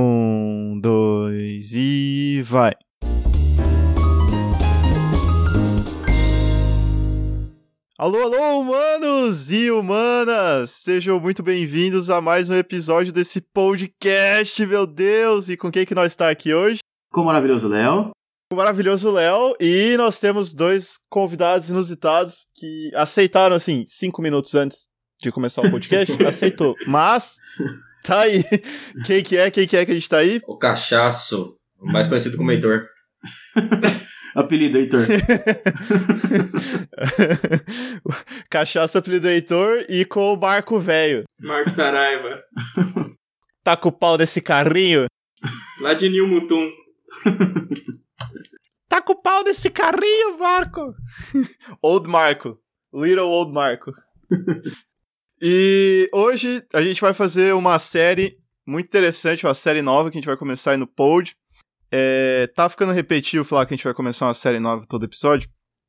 Um, dois e vai. Alô, alô, humanos e humanas! Sejam muito bem-vindos a mais um episódio desse podcast, meu Deus! E com quem que nós está aqui hoje? Com o maravilhoso Léo. Com o maravilhoso Léo. E nós temos dois convidados inusitados que aceitaram, assim, cinco minutos antes de começar o podcast. aceitou. Mas, tá aí. Quem que é? Quem que é que a gente tá aí? O Cachaço, mais conhecido como Heitor. Apelido, Heitor. Cachaça, apelido Heitor e com o Marco Velho. Marco Saraiva. Tá com o pau desse carrinho? Lá de Nil Mutum. Tá com o pau desse carrinho, Marco? old Marco. Little Old Marco. E hoje a gente vai fazer uma série muito interessante, uma série nova que a gente vai começar aí no Pod. É, tá ficando repetitivo falar que a gente vai começar uma série nova todo episódio?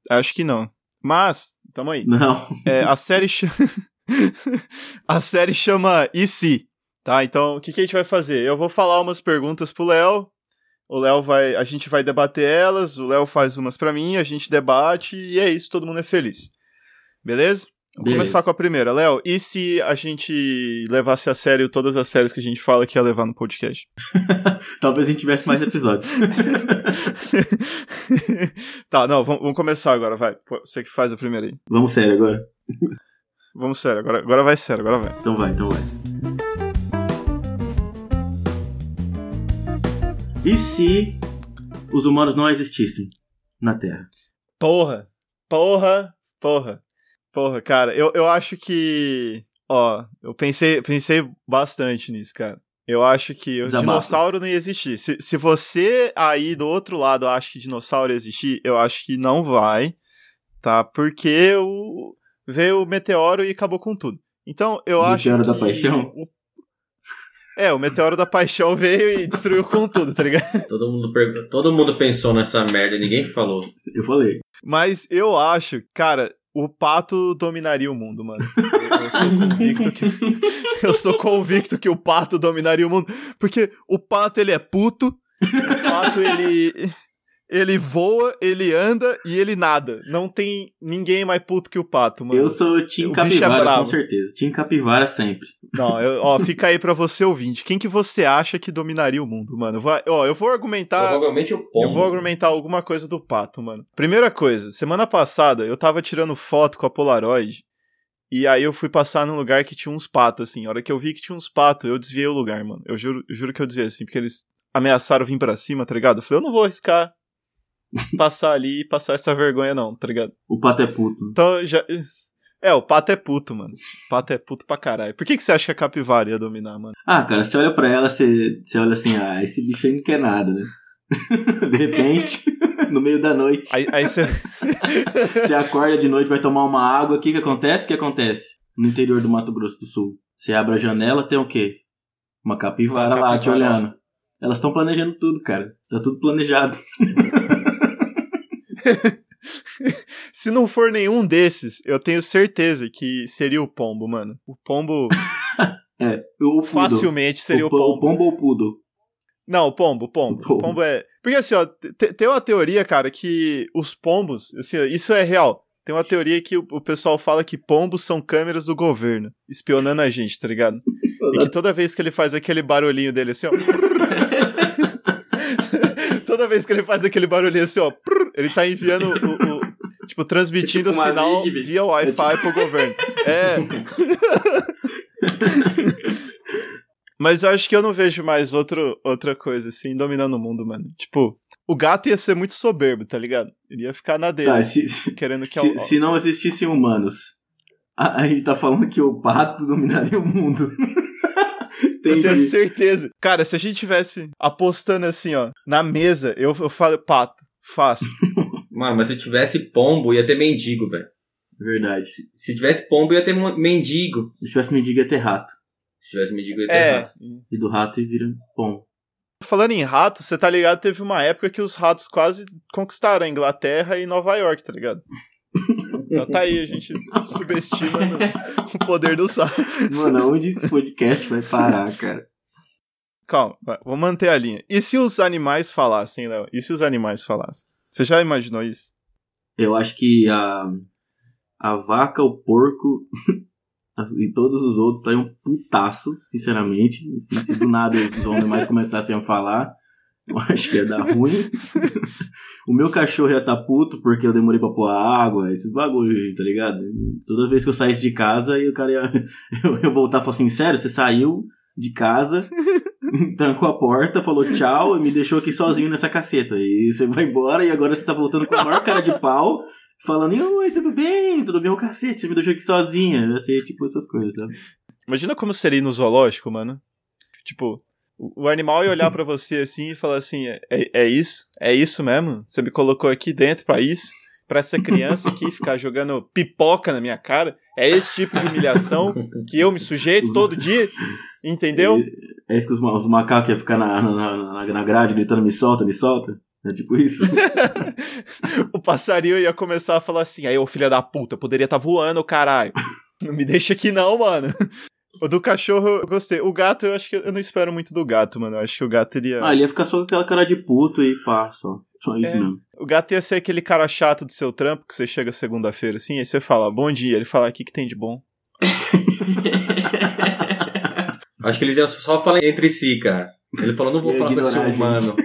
Acho que não. Mas, tamo aí. Não. É, a série chama... a série chama E se? Tá? Então, o que, que a gente vai fazer? Eu vou falar umas perguntas pro Léo. O Léo vai. A gente vai debater elas. O Léo faz umas pra mim, a gente debate e é isso, todo mundo é feliz. Beleza? Vou Beleza. começar com a primeira. Léo, e se a gente levasse a sério todas as séries que a gente fala que ia levar no podcast? Talvez a gente tivesse mais episódios. tá, não, vamos, vamos começar agora, vai. Você que faz a primeira aí. Vamos sério agora? Vamos sério, agora, agora vai sério, agora vai. Então vai, então vai. E se os humanos não existissem na Terra? Porra, porra, porra, porra, cara, eu, eu acho que. Ó, eu pensei, pensei bastante nisso, cara. Eu acho que o dinossauro não ia existir. Se, se você aí do outro lado acha que dinossauro ia existir, eu acho que não vai, tá? Porque o, veio o meteoro e acabou com tudo. Então, eu acho Meteoro que... da paixão? o- É, o meteoro da paixão veio e destruiu com tudo, tá ligado? Todo mundo, Todo mundo pensou nessa merda e ninguém falou. Eu falei. Mas eu acho, cara, o pato dominaria o mundo, mano. Eu, eu sou convicto que eu sou convicto que o pato dominaria o mundo, porque o pato ele é puto, o pato ele ele voa, ele anda e ele nada. Não tem ninguém mais puto que o pato, mano. Eu sou O Tim é Capivara, bravo. com certeza. Tim Capivara sempre. Não, eu- ó, fica aí pra você ouvinte. Quem que você acha que dominaria o mundo, mano? Vai, ó, eu vou argumentar Provavelmente o pombo. Eu vou argumentar alguma coisa do pato, mano. Primeira coisa, semana passada eu tava tirando foto com a Polaroid e aí eu fui passar num lugar que tinha uns patos, assim. A hora que eu vi que tinha uns patos, eu desviei o lugar, mano. Eu juro, eu juro que eu desviei, assim, porque eles ameaçaram vir pra cima, tá ligado? Eu falei, eu não vou arriscar passar ali e passar essa vergonha, não, tá ligado? O pato é puto. Então já. É, o pato é puto, mano. O pato é puto pra caralho. Por que, que você acha que a capivara ia dominar, mano? Ah, cara, você olha pra ela, você, você olha assim, ah, esse bicho aí não quer nada, né? De repente, no meio da noite, Aí, aí você. você acorda de noite, vai tomar uma água, o que que acontece? O que acontece? No interior do Mato Grosso do Sul. Você abre a janela, tem o quê? Uma capivara, Uma lá te capivara. olhando. Elas estão planejando tudo, cara. Tá tudo planejado. Se não for nenhum desses, eu tenho certeza que seria o pombo, mano. O pombo É, o facilmente seria o, po- pombo. O pombo ou o poodle? Não, o pombo, o pombo. O O pombo. pombo é. Porque assim, ó, te- tem uma teoria, cara, que os pombos, assim, ó, isso é real. Tem uma teoria que o, o pessoal fala que pombos são câmeras do governo, espionando a gente, tá ligado? E que toda vez que ele faz aquele barulhinho dele assim, ó. Toda vez que ele faz aquele barulhinho assim, ó, ele tá enviando o. o- tipo, transmitindo o Tipo uma sinal Zigbee. via Wi-Fi pro governo. É. Mas eu acho que eu não vejo mais outro, outra coisa, assim, dominando o mundo, mano. Tipo, o gato ia ser muito soberbo, tá ligado? Ele ia ficar na dele, Tá, se, querendo que... se, al- se não existissem humanos, a, a gente tá falando que o pato dominaria o mundo. Eu tenho certeza. Cara, se a gente tivesse apostando assim, ó, na mesa, eu, eu falo, pato, fácil. Mano, mas se tivesse pombo, ia ter mendigo, velho. Verdade. Se tivesse pombo, ia ter mendigo. Se tivesse mendigo ia ter rato. Se tivesse mendigo, ia ter É. rato. E do rato e vira pom. Falando em ratos, você tá ligado? Teve uma época que os ratos quase conquistaram a Inglaterra e Nova York, tá ligado? Então tá aí, a gente subestima no- o poder do sapo. Mano, onde esse podcast vai parar, cara? calma, vai, vou manter a linha. E se os animais falassem, Léo? E se os animais falassem? Você já imaginou isso? Eu acho que a, a vaca, o porco e todos os outros estariam um putaço, sinceramente. Assim, se do nada os animais começassem a falar, eu acho que ia dar ruim. o meu cachorro ia estar puto porque eu demorei pra pôr a água, esses bagulho, tá ligado? Toda vez que eu saísse de casa, aí o cara ia eu voltar e falar assim: sério, você saiu de casa, trancou a porta, falou tchau e me deixou aqui sozinho nessa caceta. E você vai embora e agora você tá voltando com a maior cara de pau, falando: oi, tudo bem? Tudo bem, o cacete, você me deixou aqui sozinha. Ser tipo essas coisas, sabe? Imagina como seria no zoológico, mano. Tipo, o, animal ia olhar pra você assim e falar assim: é, é isso? É isso mesmo? Você me colocou aqui dentro pra isso? Pra essa criança aqui ficar jogando pipoca na minha cara? É esse tipo de humilhação que eu me sujeito todo dia? Entendeu? É isso que os, os macacos iam ficar na, na, na, na grade gritando: me solta, me solta. É tipo isso. o passarinho ia começar a falar assim: aí, ô filha da puta, poderia estar voando, caralho. Não me deixa aqui não, mano. O do cachorro eu gostei. O gato, eu acho que eu não espero muito do gato, mano. Eu acho que o gato iria. Ah, ele ia ficar só com aquela cara de puto e pá, só. Só isso É. mesmo. O gato ia ser aquele cara chato do seu trampo que você chega segunda-feira assim, aí você fala, bom dia. Ele fala, o que, que tem de bom? Acho que eles iam só falar entre si, cara. Ele falou, não vou Ia falar com esse humano.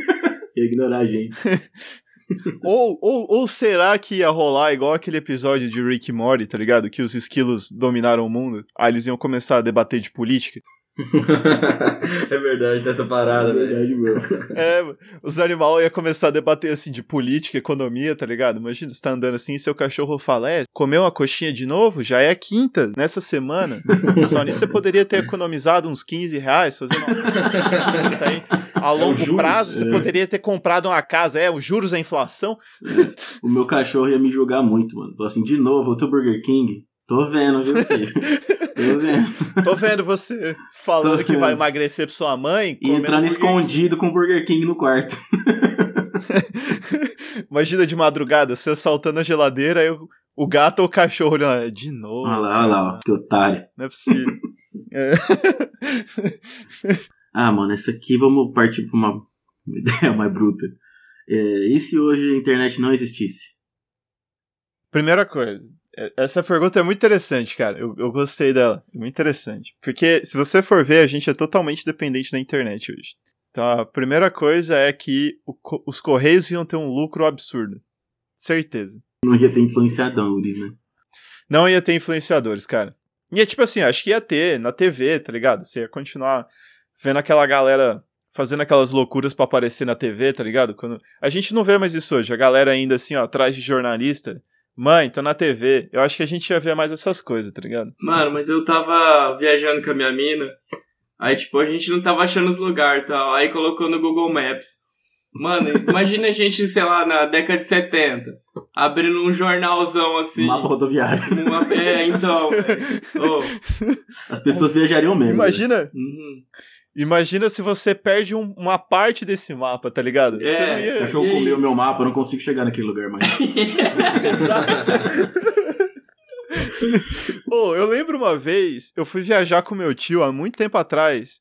Ia ignorar a gente. ou, ou, ou será que ia rolar igual aquele episódio de Rick Morty, tá ligado? Que os esquilos dominaram o mundo. Aí eles iam começar a debater de política. é verdade, dessa parada, É né? verdade, meu. É, os animais iam começar a debater assim de política, economia, tá ligado? Imagina, você tá andando assim e seu cachorro fala: É, comeu uma coxinha de novo? Já é quinta nessa semana. Só nisso você poderia ter economizado uns 15 reais fazendo uma conta aí. A longo juros, prazo, você é. poderia ter comprado uma casa. É, os juros, a inflação. O meu cachorro ia me julgar muito, mano. Tô assim, de novo, outro Burger King. Tô vendo, viu, filho? Tô vendo. Tô vendo você falando Tô que vai vendo. emagrecer pra sua mãe. E entrando escondido com o Burger King no quarto. Imagina de madrugada, você assaltando a geladeira, aí o, gato ou o cachorro olhando, "Ah, de novo. Olha lá, olha lá, ó. Que otário. Não é possível. É. Ah, mano, essa aqui vamos partir pra uma, uma ideia mais bruta. É, e se hoje a internet não existisse? Primeira coisa, é- essa pergunta é muito interessante, cara. Eu, eu gostei dela. É muito interessante. Porque se você for ver, a gente é totalmente dependente da internet hoje. Então a primeira coisa é que o os Correios iam ter um lucro absurdo. Certeza. Não ia ter influenciadores, né? Não ia ter influenciadores, cara. E é tipo assim, acho que ia ter na TV, tá ligado? Você ia continuar vendo aquela galera fazendo aquelas loucuras pra aparecer na TV, tá ligado? Quando... A gente não vê mais isso hoje. A galera ainda assim, ó, atrás de jornalista. Mãe, tô na TV. Eu acho que a gente ia ver mais essas coisas, tá ligado? Mano, mas eu tava viajando com a minha mina. Aí, tipo, a gente não tava achando os lugares e tal. Aí colocou no Google Maps. Mano, imagina a gente, sei lá, na década de 70, abrindo um jornalzão assim. Mapa rodoviário. Uma... É, então. Ô, As pessoas viajariam mesmo. né? Imagina, uhum. Imagina se você perde um- uma parte desse mapa, tá ligado? É, você não O ia. cachorro comeu meu mapa, eu não consigo chegar naquele lugar mais. Pô, eu lembro uma vez, eu fui viajar com meu tio há muito tempo atrás.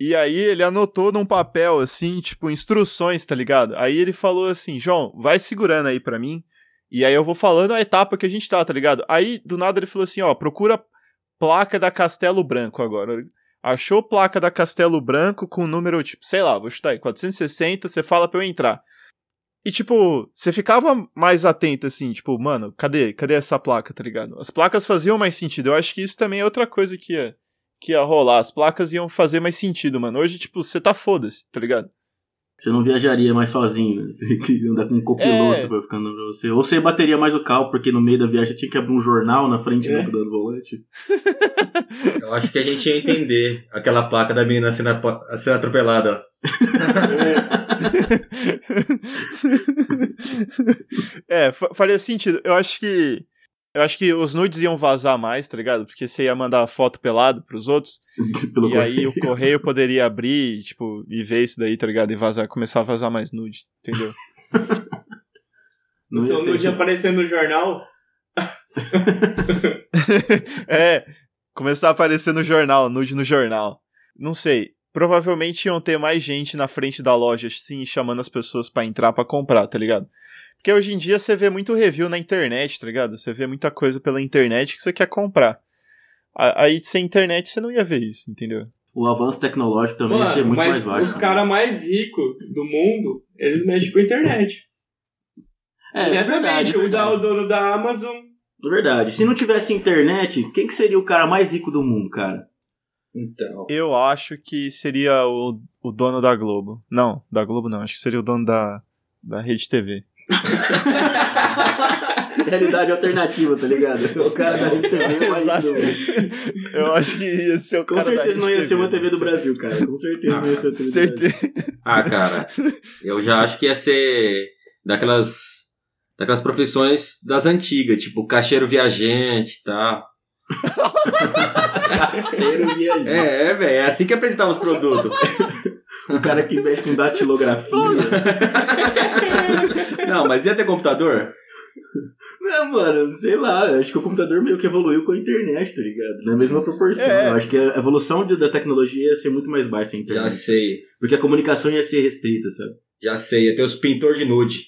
E aí ele anotou num papel assim, tipo, instruções, tá ligado? Aí ele falou assim: João, vai segurando aí pra mim. E aí eu vou falando a etapa que a gente tá, tá ligado? Aí do nada ele falou assim: ó, procura placa da Castelo Branco agora. Achou placa da Castelo Branco com número, tipo, sei lá, vou chutar aí, 460, você fala pra eu entrar. E, tipo, você ficava mais atento, assim, tipo, mano, cadê? Cadê essa placa, tá ligado? As placas faziam mais sentido. Eu acho que isso também é outra coisa que ia, que ia rolar. As placas iam fazer mais sentido, mano. Hoje, tipo, você tá foda-se, tá ligado? Você não viajaria mais sozinho, né? Tem que andar com um copiloto É. pra ficar andando pra você. Ou você bateria mais o carro, porque no meio da viagem tinha que abrir um jornal na frente É. do, do volante. Eu acho que a gente ia entender aquela placa da menina sendo, sendo atropelada. ó. é, fa- faria sentido. Eu acho que. Eu acho que os nudes iam vazar mais, tá ligado? Porque você ia mandar foto pelado pros outros. Pelo e aí o correio poderia abrir, tipo, e ver isso daí, tá ligado? E vazar, começar a vazar mais nude, entendeu? O seu ia ter- nude aparecendo no jornal. é, começar a aparecer no jornal, nude no jornal. Não sei. provavelmente iam ter mais gente na frente da loja, assim, chamando as pessoas pra entrar pra comprar, tá ligado? Porque hoje em dia você vê muito review na internet, tá ligado? Você vê muita coisa pela internet que você quer comprar. Aí sem internet você não ia ver isso, entendeu? O avanço tecnológico também ia ser Mano, muito mais mas baixo. os né? caras mais ricos do mundo, eles mexem com a internet. É, é verdade, Obviamente, é o, da- o dono da Amazon. É verdade. Se não tivesse internet, quem que seria o cara mais rico do mundo, cara? Então. Eu acho que seria o, o dono da Globo. Não, da Globo não, acho que seria o dono da, da Rede TV. Realidade alternativa, tá ligado? O cara da Rede TV é mais do. Eu acho que ia ser o Com cara da certeza Rede não ia ser uma TV do. Brasil, cara. Com certeza não ia ser uma TV do Brasil. Certeza. Ah, cara, eu já acho que ia ser daquelas daquelas profissões das antigas, tipo caixeiro viajante e tal. Caixeiro viajante. É, é, velho, é assim que apresentava os produtos. O cara que mexe com datilografia. Não, mas ia ter computador? Não, mano, sei lá. Acho que o computador meio que evoluiu com a internet, tá ligado? Na mesma proporção. É. Eu acho que a evolução de- da tecnologia ia ser muito mais baixa sem Já internet. sei, Porque a comunicação ia ser restrita, sabe? já sei, ia ter os pintor de nude.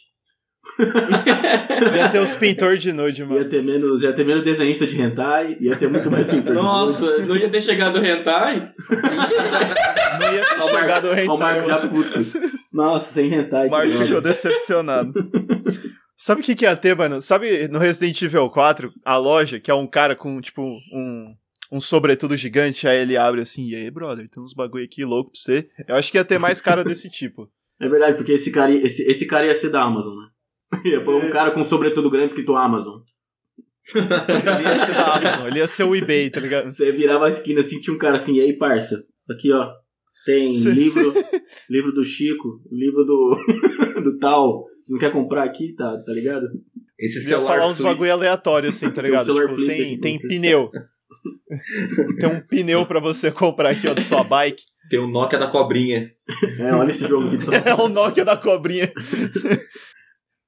Ia ter os pintor de nude, Ia mano. ter menos, ia ter menos desenhista de hentai, ia ter muito mais pintor de Nossa, não ia ter chegado o Hentai? Não ia ter o chegado o Ó, o hentai, Marcos já puto. Nossa, sem hentai. O Marco que droga. ficou decepcionado. Sabe o que, que ia ter, mano? Sabe no Resident Evil 4, a loja, que é um cara com, tipo, um, um sobretudo gigante, aí ele abre assim, e aí, brother, tem uns bagulho aqui louco pra você. Eu acho que ia ter mais cara desse tipo. É verdade, porque esse cara, ia- esse, esse cara ia ser da Amazon, né? Ia pôr um cara com sobretudo grande escrito Amazon. Ele ia ser da Amazon, ele ia ser o eBay, tá ligado? Você virava a esquina assim, tinha um cara assim, e aí, parça? Aqui, ó. Tem Sim. livro, livro do Chico, livro do, do tal. Você não quer comprar aqui, tá, tá ligado? Esse Ia celular falar uns flip- bagulho aleatório, assim, tá Tem um ligado? Tipo, tem, aqui tem pneu. tem um pneu pra você comprar aqui, ó, da sua bike. Tem o Nokia da cobrinha. É, olha esse jogo que É o Nokia da cobrinha.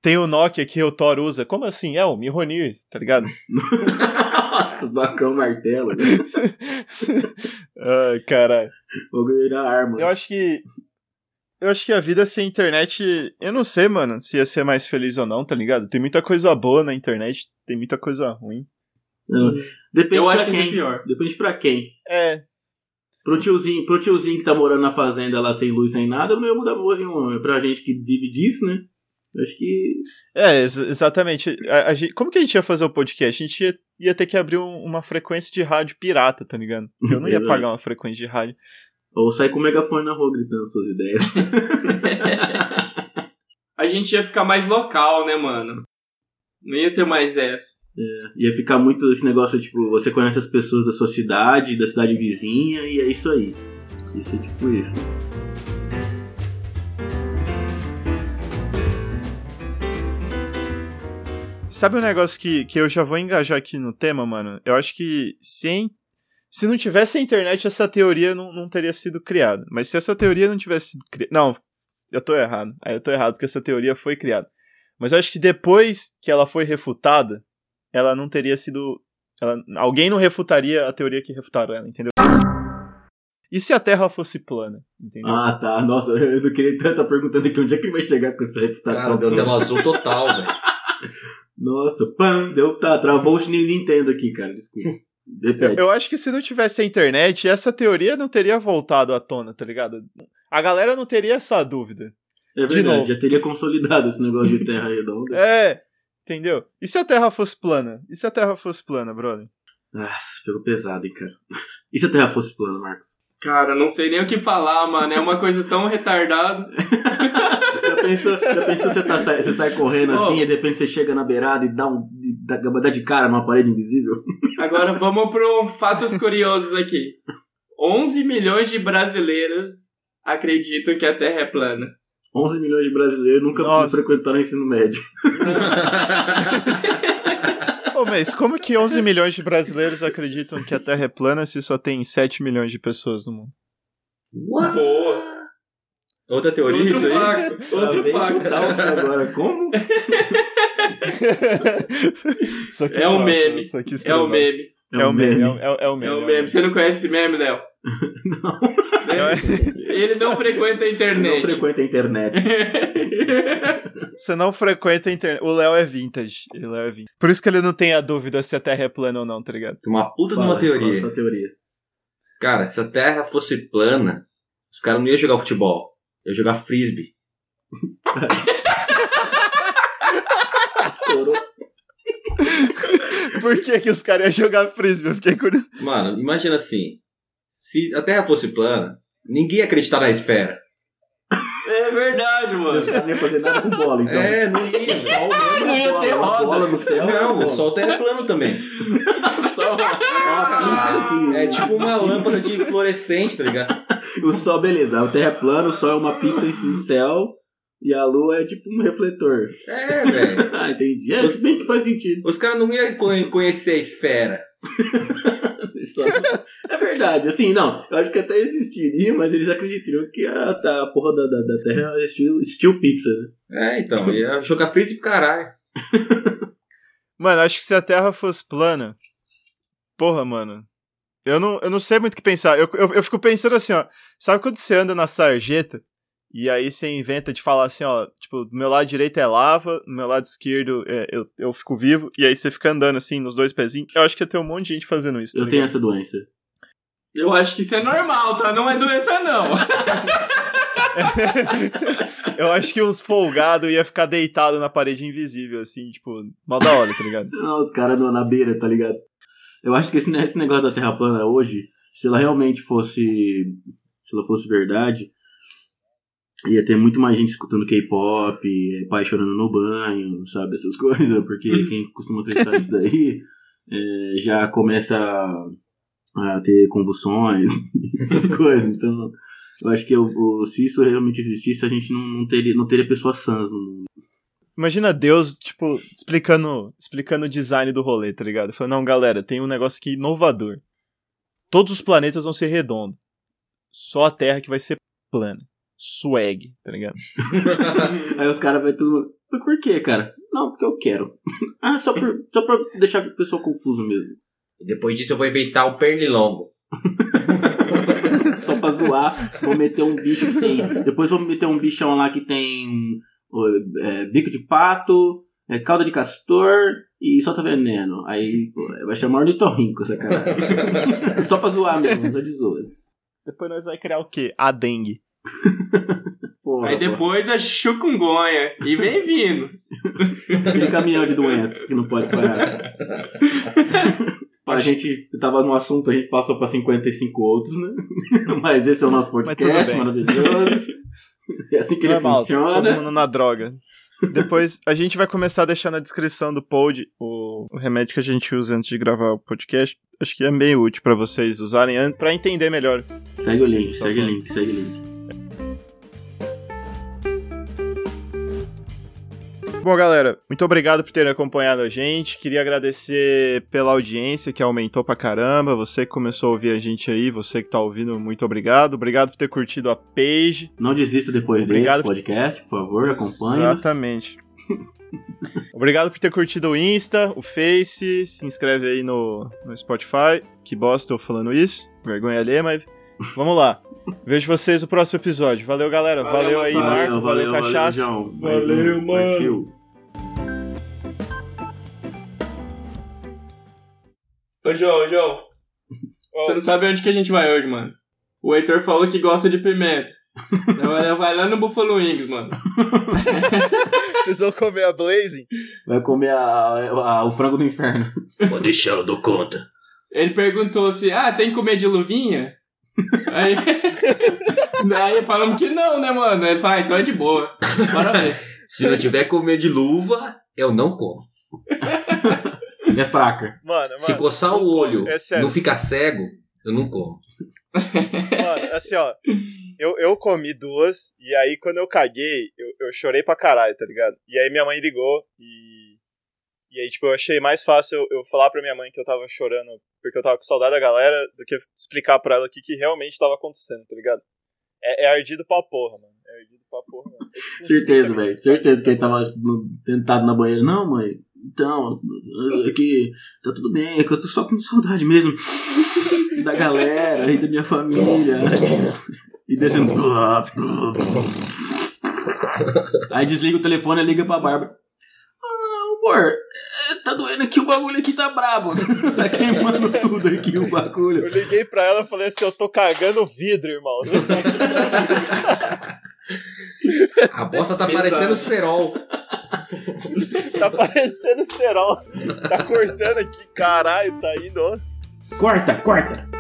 Tem o Nokia que o Thor usa. Como assim? É o Mihonir, tá ligado? Nossa, bacão martelo. Ai, caralho. Vou ganhar arma. Eu acho que. Eu acho que a vida sem internet. Eu não sei, mano, se ia ser mais feliz ou não, tá ligado? Tem muita coisa boa na internet, tem muita coisa ruim. Depende Eu pra acho que quem. isso é pior. Depende pra quem. É, Pro tiozinho, pro tiozinho que tá morando na fazenda lá sem luz, sem nada, não ia mudar porra nenhuma. Pra gente que vive disso, né? Eu acho que. é, ex- exatamente. A- a gente- como que a gente ia fazer o podcast? A gente ia, ia ter que abrir um- uma frequência de rádio pirata, tá ligado? Eu não ia pagar uma frequência de rádio. Ou sair com o megafone na rua gritando suas ideias. A gente ia ficar mais local, né, mano? Não ia ter mais essa. Ia ficar muito esse negócio, tipo, você conhece as pessoas da sua cidade, da cidade vizinha, e é isso aí. Isso é tipo isso. Sabe um negócio que, que eu já vou engajar aqui no tema, mano? Eu acho que sem, se não tivesse a internet, essa teoria não, não teria sido criada. Mas se essa teoria não tivesse sido criada. Não, eu tô errado. Aí eu tô errado, porque essa teoria foi criada. Mas eu acho que depois que ela foi refutada, ela não teria sido. ela- alguém não refutaria a teoria que refutaram ela, entendeu? E se a Terra fosse plana? Entendeu? Ah, tá. Nossa, eu não queria tanto estar perguntando aqui onde é que ele vai chegar com essa reputação. Cara, tela azul total, velho. Nossa, pam, deu, tá, travou o Nintendo aqui, cara, desculpa. Eu, eu acho que se não tivesse a internet, essa teoria não teria voltado à tona, tá ligado? A galera não teria essa dúvida. é verdade, novo. já teria consolidado esse negócio de terra redonda. É, entendeu? E se a Terra fosse plana? E se a Terra fosse plana, brother? Nossa, pelo pesado, hein, cara. E se a terra fosse plana, Marcos? Cara, não sei nem o que falar, mano. É uma coisa tão retardada. Pensou, já pensou você, tá, você sai correndo Oh. assim e de repente você chega na beirada e dá, um, dá, dá de cara numa parede invisível? Agora vamos para fatos curiosos aqui. 11 milhões de brasileiros acreditam que a Terra é plana. 11 milhões de brasileiros nunca frequentaram o ensino médio. Ô, mas como que 11 milhões de brasileiros acreditam que a Terra é plana se só tem 7 milhões de pessoas no mundo? Boa. Outra teoria, Outro isso aí? facto. Outro Tá bem facto. agora, como? É um meme. É o transar. meme. É o meme, é o- é o- é o É meme. o meme. Você não conhece esse meme, Léo? Não, Ele não frequenta a não internet. frequenta a internet. Você não frequenta a internet. O Léo é vintage. O Léo é vintage. Por isso que ele não tem a dúvida se a Terra é plana ou não, tá ligado? Uma puta de Fala, uma teoria. Qual a sua teoria? Cara, se a Terra fosse plana, os caras não iam jogar futebol. Iam jogar frisbee. Estourou. Por que, que os caras iam jogar frisbee? Eu fiquei curioso. Mano, imagina assim. Se a Terra fosse plana, ninguém ia acreditar na esfera. É verdade, mano. Os caras não iam fazer nada com bola, então. É, não ia. O sol mesmo Não é ia bola, ter uma roda. bola no céu. Não, bola. o Sol Terra é plano também. Só Ah, isso que- É tipo uma lâmpada de fluorescente, tá ligado? O sol, beleza. A terra é plana, o sol é uma pizza em no céu e a lua é tipo um refletor. É, velho. Ah, entendi. É, se bem que faz sentido. Os caras não iam co- conhecer a esfera. É verdade. Assim, não. Eu acho que até existiria, mas eles acreditariam que a, a porra da, da, da terra é estilo, estilo pizza, né? É, então, ia jogar frisbee pro caralho. Mano, acho que se a Terra fosse plana. Porra, mano. Eu não, eu não sei muito o que pensar. Eu, eu, eu fico pensando assim, ó. Sabe quando você anda na sarjeta? E aí você inventa de falar assim, ó. Tipo, do meu lado direito é lava, do meu lado esquerdo é, eu, eu fico vivo. E aí você fica andando assim, nos dois pezinhos. Eu acho que ia ter um monte de gente fazendo isso. tá Eu tenho ligado? essa doença. Eu acho que isso é normal, tá? Não é doença, não. eu acho que uns folgados ia ficar deitado na parede invisível, assim, tipo, mal da hora, tá ligado? Não, os caras na beira, tá ligado? Eu acho que esse, esse negócio da Terra plana hoje, se ela realmente fosse. Se ela fosse verdade, ia ter muito mais gente escutando K-pop, eh, pai chorando no banho, sabe? Essas coisas, porque quem costuma acreditar nisso daí eh, já começa a, a ter convulsões, essas coisas. Então, eu acho que o, o- se isso realmente existisse, a gente não, não teria, não teria pessoas sãs no mundo. Imagina Deus, tipo, explicando, explicando o design do rolê, tá ligado? Falando, não, galera, tem um negócio aqui inovador. Todos os planetas vão ser redondos. Só a Terra que vai ser plana. Swag, tá ligado? Aí os caras vai tudo. Mas por quê, cara? Não, porque eu quero. ah, só, por, só pra deixar o pessoal confuso mesmo. Depois disso eu vou inventar o pernilongo. Só pra zoar, vou meter um bicho que tem. Depois vou meter um bichão lá que tem é, bico de pato, é, cauda de castor e solta veneno. Aí pô, vai chamar ornitorrinco essa cara. só pra zoar mesmo, só de zoas. Depois nós vai criar o quê? A dengue. Porra, Aí depois a chucungonha. E vem vindo. porra. Aquele caminhão de doença que não pode parar. A gente tava no assunto, a gente passou pra 55 outros, né? Mas esse é o nosso podcast maravilhoso. É assim que ele Normal, funciona. todo mundo na droga. Depois a gente vai começar a deixar na descrição do pod o, o remédio que a gente usa antes de gravar o podcast. Acho que é bem útil pra vocês usarem pra entender melhor. Segue o link, segue o link, segue o link. Bom, galera, muito obrigado por terem acompanhado a gente. Queria agradecer pela audiência que aumentou pra caramba. Você que começou a ouvir a gente aí, você que tá ouvindo, muito obrigado. Obrigado por ter curtido a page. Não desista depois Obrigado. desse podcast, por favor, acompanhe. Exatamente. Obrigado por ter curtido o Insta, o Face, se inscreve aí no, no Spotify. Que bosta eu falando isso, vergonha alheia, mas vamos lá. Vejo vocês no próximo episódio. Valeu, galera. Valeu, Valeu, aí. Marco. Valeu, Cachaça. João. Mais um, Valeu, mano. Partiu. Ô, João, João. Você não sabe onde que a gente vai hoje, mano. O Heitor falou que gosta de pimenta. Vai vai lá no Buffalo Wings, mano. Vocês vão comer a Blazing? Vai comer a- a- o frango do inferno. Pode deixar, eu dou conta. Ele perguntou se, ah, tem que comer de luvinha? Aí, aí falamos que não, né, mano? Ele falou, ah, então é de boa. Bora ver. Se não tiver comer de luva, eu não como. É fraca. Mano, mano. Se coçar o como. olho, É sério. não ficar cego, eu não como. Mano, assim, ó. Eu, eu comi duas, e aí quando eu caguei, eu, eu chorei pra caralho, tá ligado? E aí minha mãe ligou, e. E aí, tipo, eu achei mais fácil eu, eu falar pra minha mãe que eu tava chorando porque eu tava com saudade da galera do que explicar pra ela o que, que realmente tava acontecendo, tá ligado? É, é ardido pra porra, mano. É ardido pra porra, mano. É Certeza, 30 velho. minutos, Certeza que ele tava no- tentado na banheira. Não, mãe. Então, é que tá tudo bem, é que eu tô só com saudade mesmo. da galera e da minha família. E descendo. Aí desliga o telefone e liga pra Bárbara. Ah, amor, é, tá doendo aqui, o bagulho aqui tá brabo. tá queimando tudo aqui o bagulho. Eu liguei pra ela e falei assim: eu tô cagando vidro, irmão. A bosta tá parecendo cerol. tá parecendo cerol. Tá cortando aqui, caralho, tá indo. ó. Corta, corta.